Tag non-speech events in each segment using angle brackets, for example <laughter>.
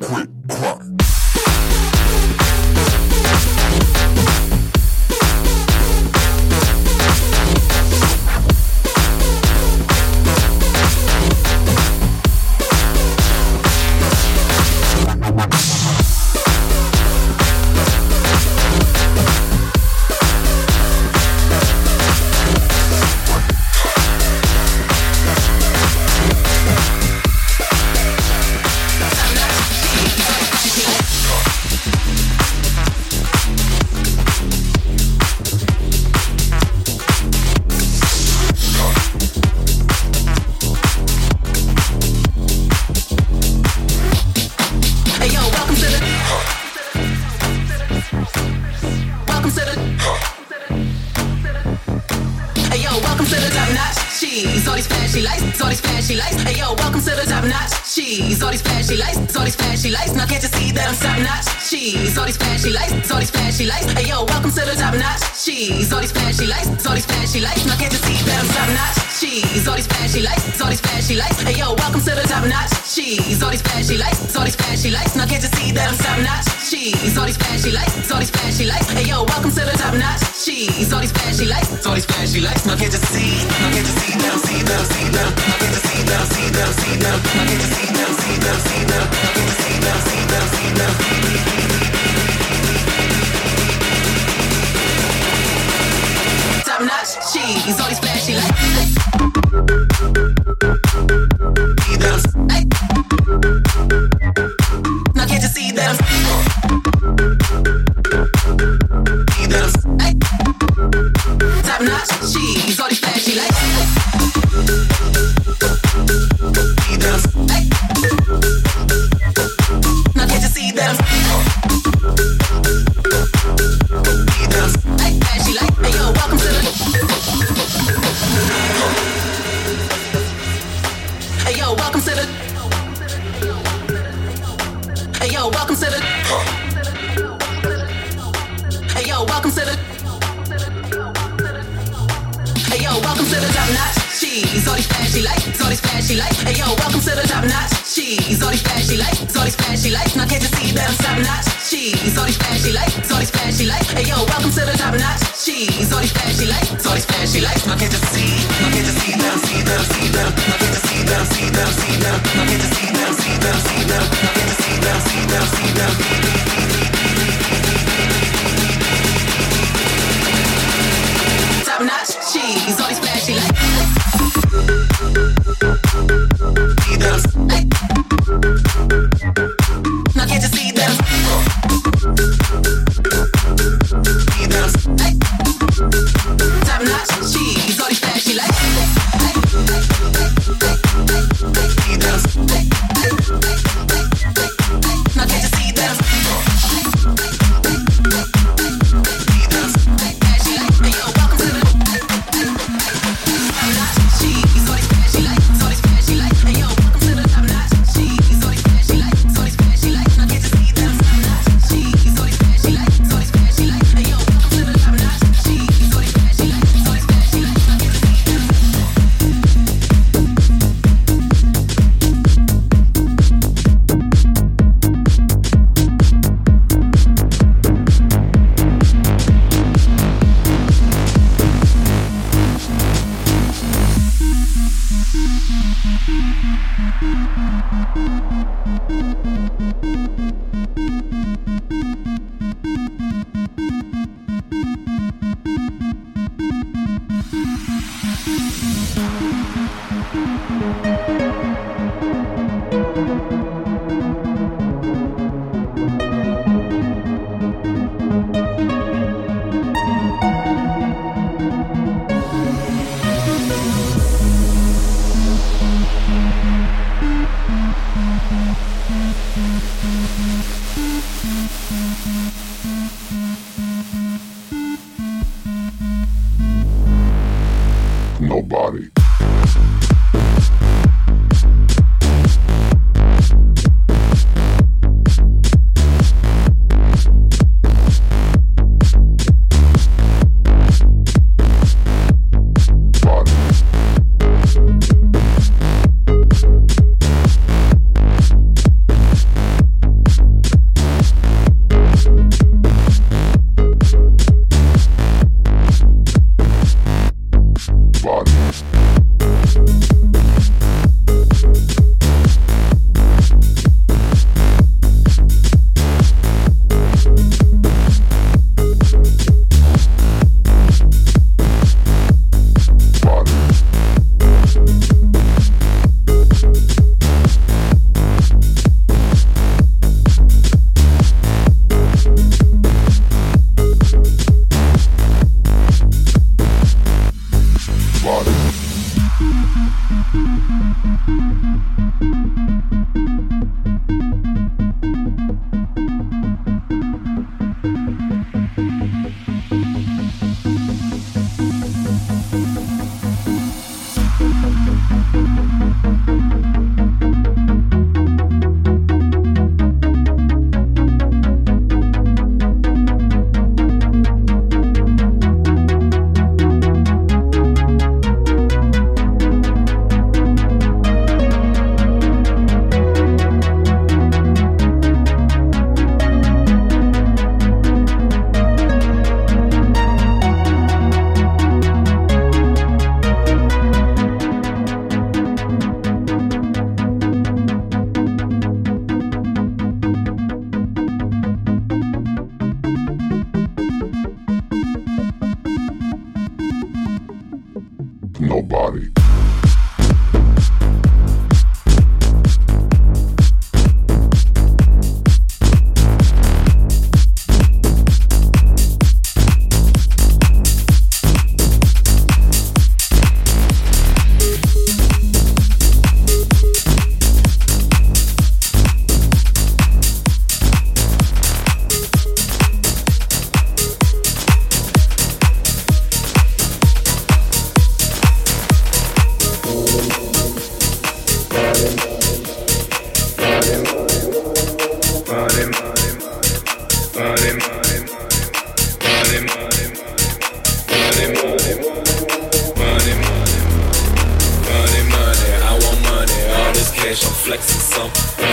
Why <laughs> flashy lights. Hey yo, welcome to the top notch cheese. All these flashy lights, all these flashy lights. Now can't you see that I'm top notch cheese? All these flashy lights, all these flashy lights. Hey yo, welcome to the top notch cheese. All these flashy lights, all these flashy lights. Now can't you see that I'm top notch cheese? All these flashy lights, all these flashy lights. Hey yo, welcome to the top notch cheese. All these flashy lights, all these flashy lights. Now can't you see that I'm top notch cheese? All these flashy lights, all these flashy lights. Hey yo, welcome to the top notch cheese. All these flashy lights, all these flashy lights. Now can't you see? Now can't you see that I'm see that I'm see that I'm now can't you see Top notch cheese, all these flashy. These flashy lights. Hey yo, welcome to the top notch cheese. All these flashy lights, all these flashy lights. Now can't you see that I'm top notch cheese? All these flashy lights, all these flashy lights. Hey yo, welcome to the top notch cheese. All these flashy lights, all these flashy lights. Now can't you see? Now can't you see that I'm see that I'm see that I'm now can't you see that I'm see that I'm see that I'm now can't you see that I'm see that I'm see that I'm now can't you see that I'm see that I'm see that I'm Top notch cheese, all these flashy lights. See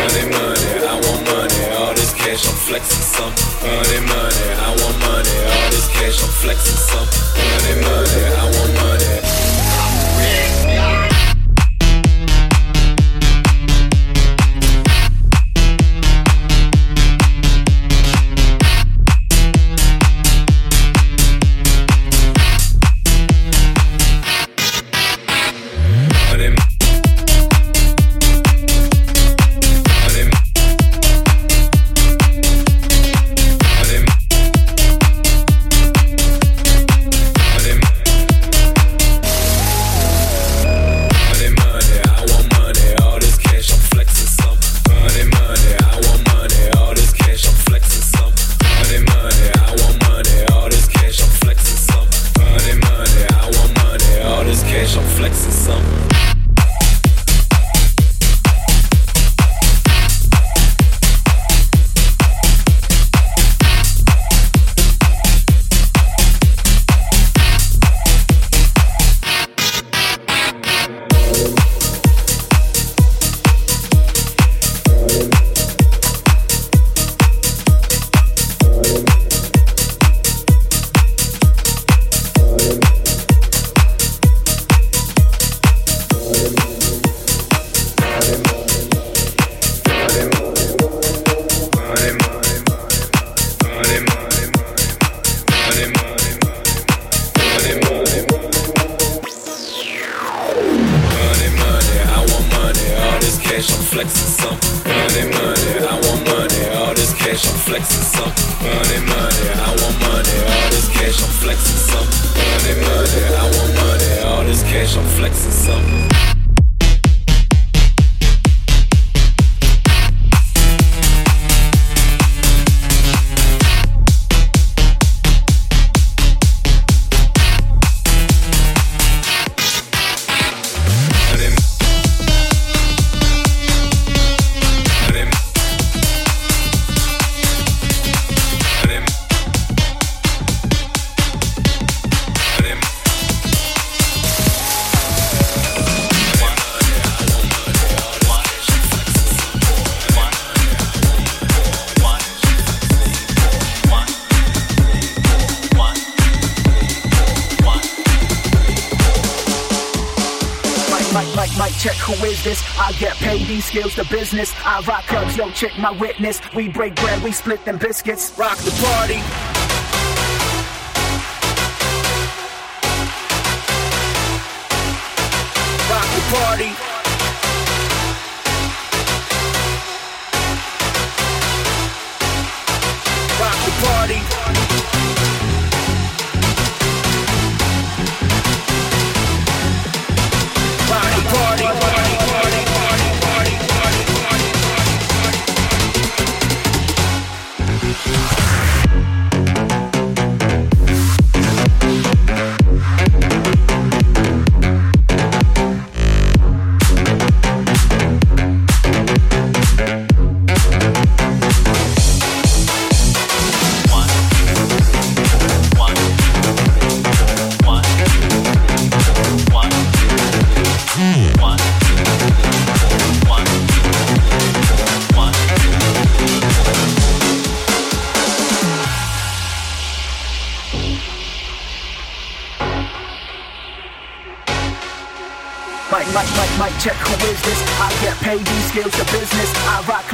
Money, money, I want money, all this cash, I'm flexing some. Money, money, I want money, all this cash, I'm flexing some. Money, money, I want money. Skills to business. I rock clubs, yo, check my witness. We break bread, we split them biscuits. Rock the party.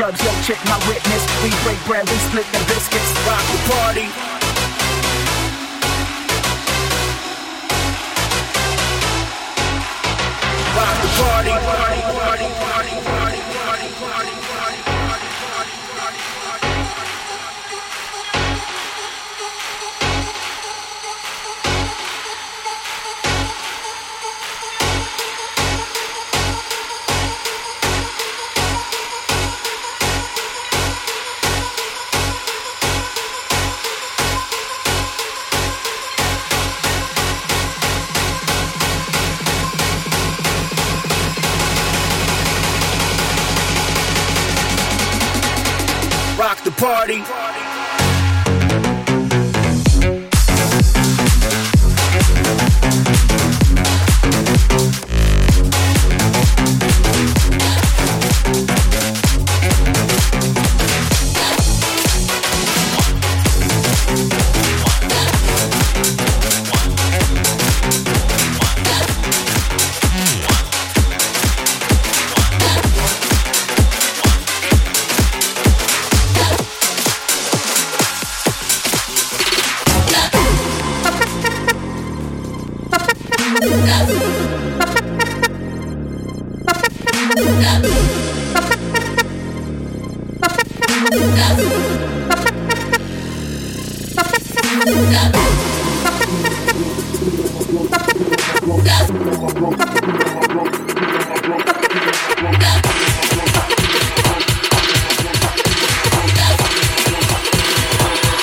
Clubs, yo, check my witness. We break bread, we split the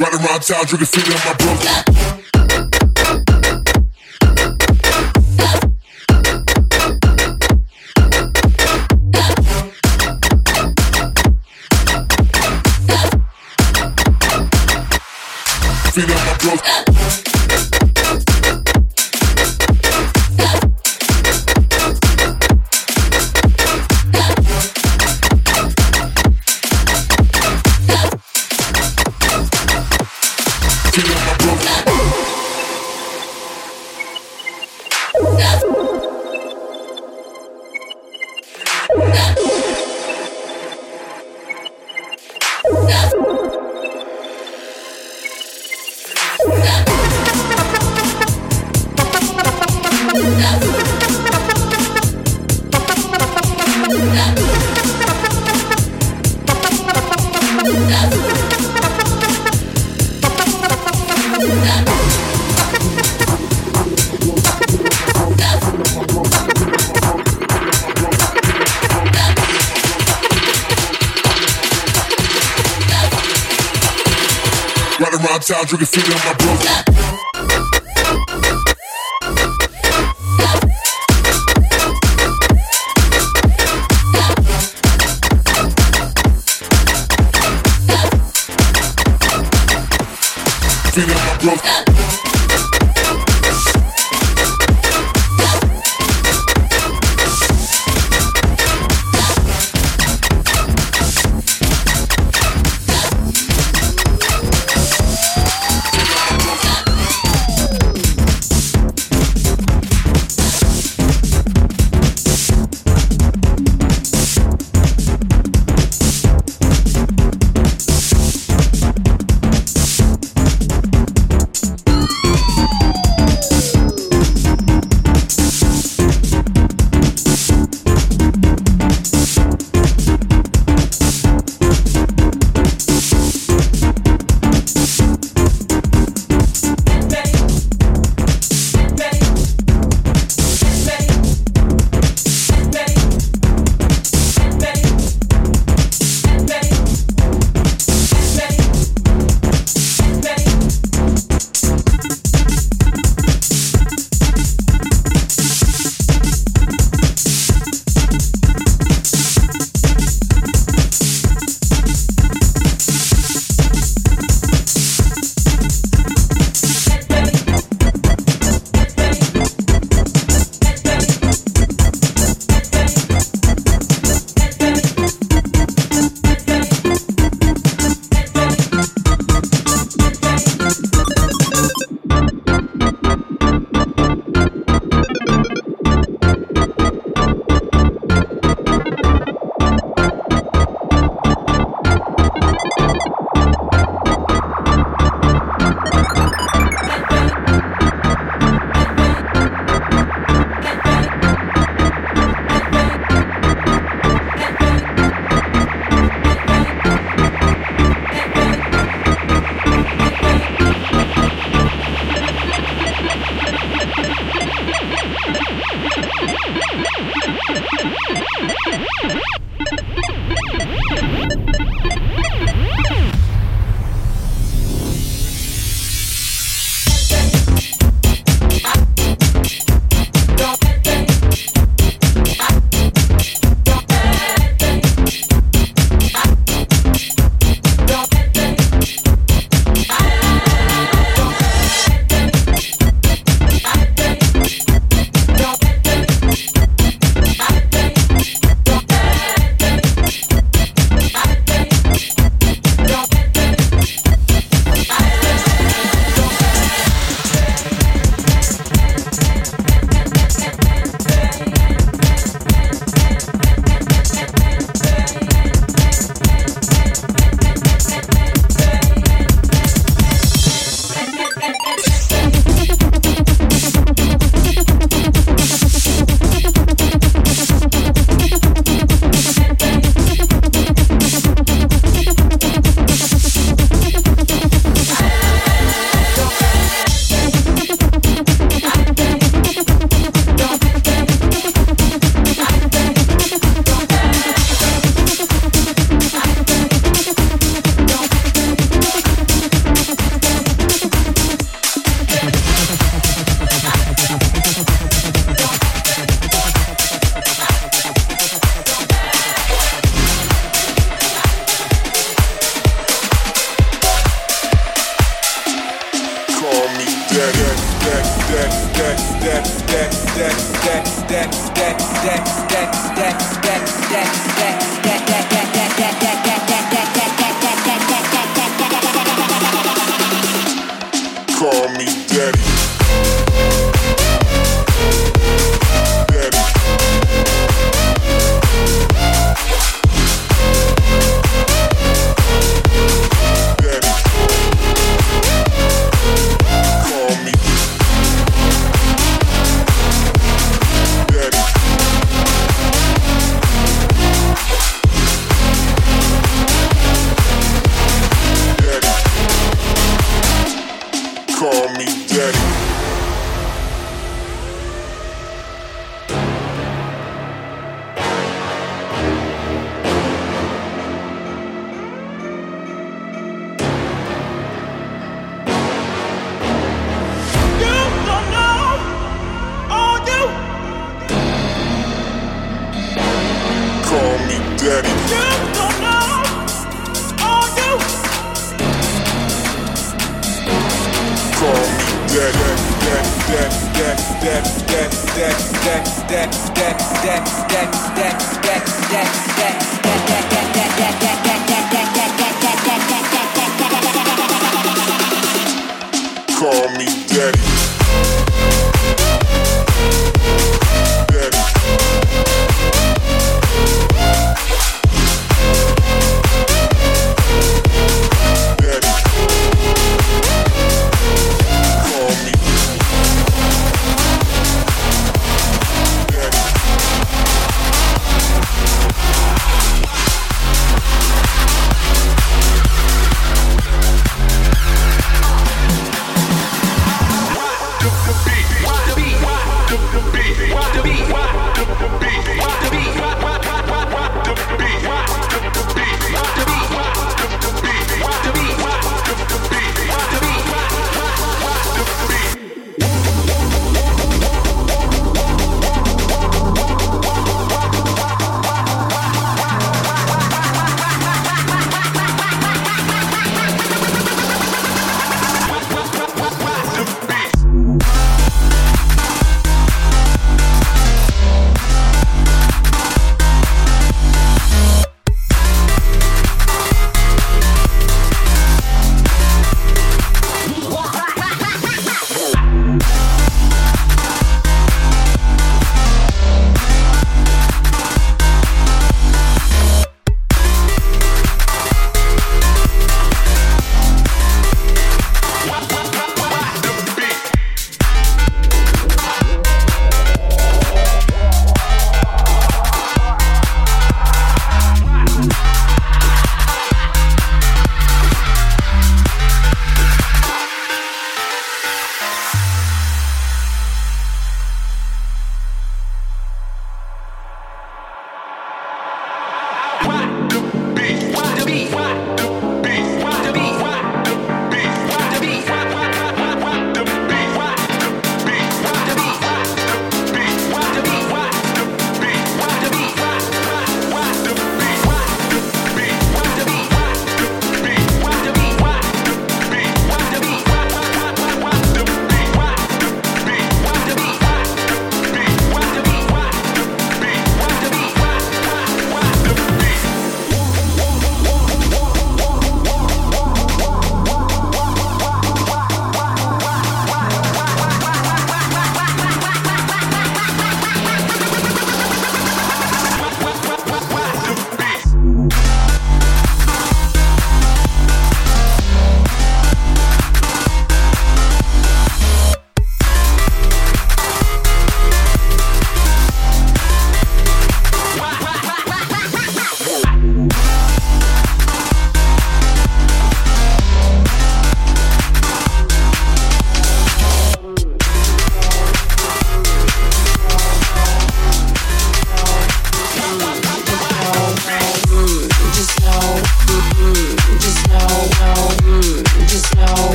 Right around town, drinking, feeling my bros. Cause Drug your feet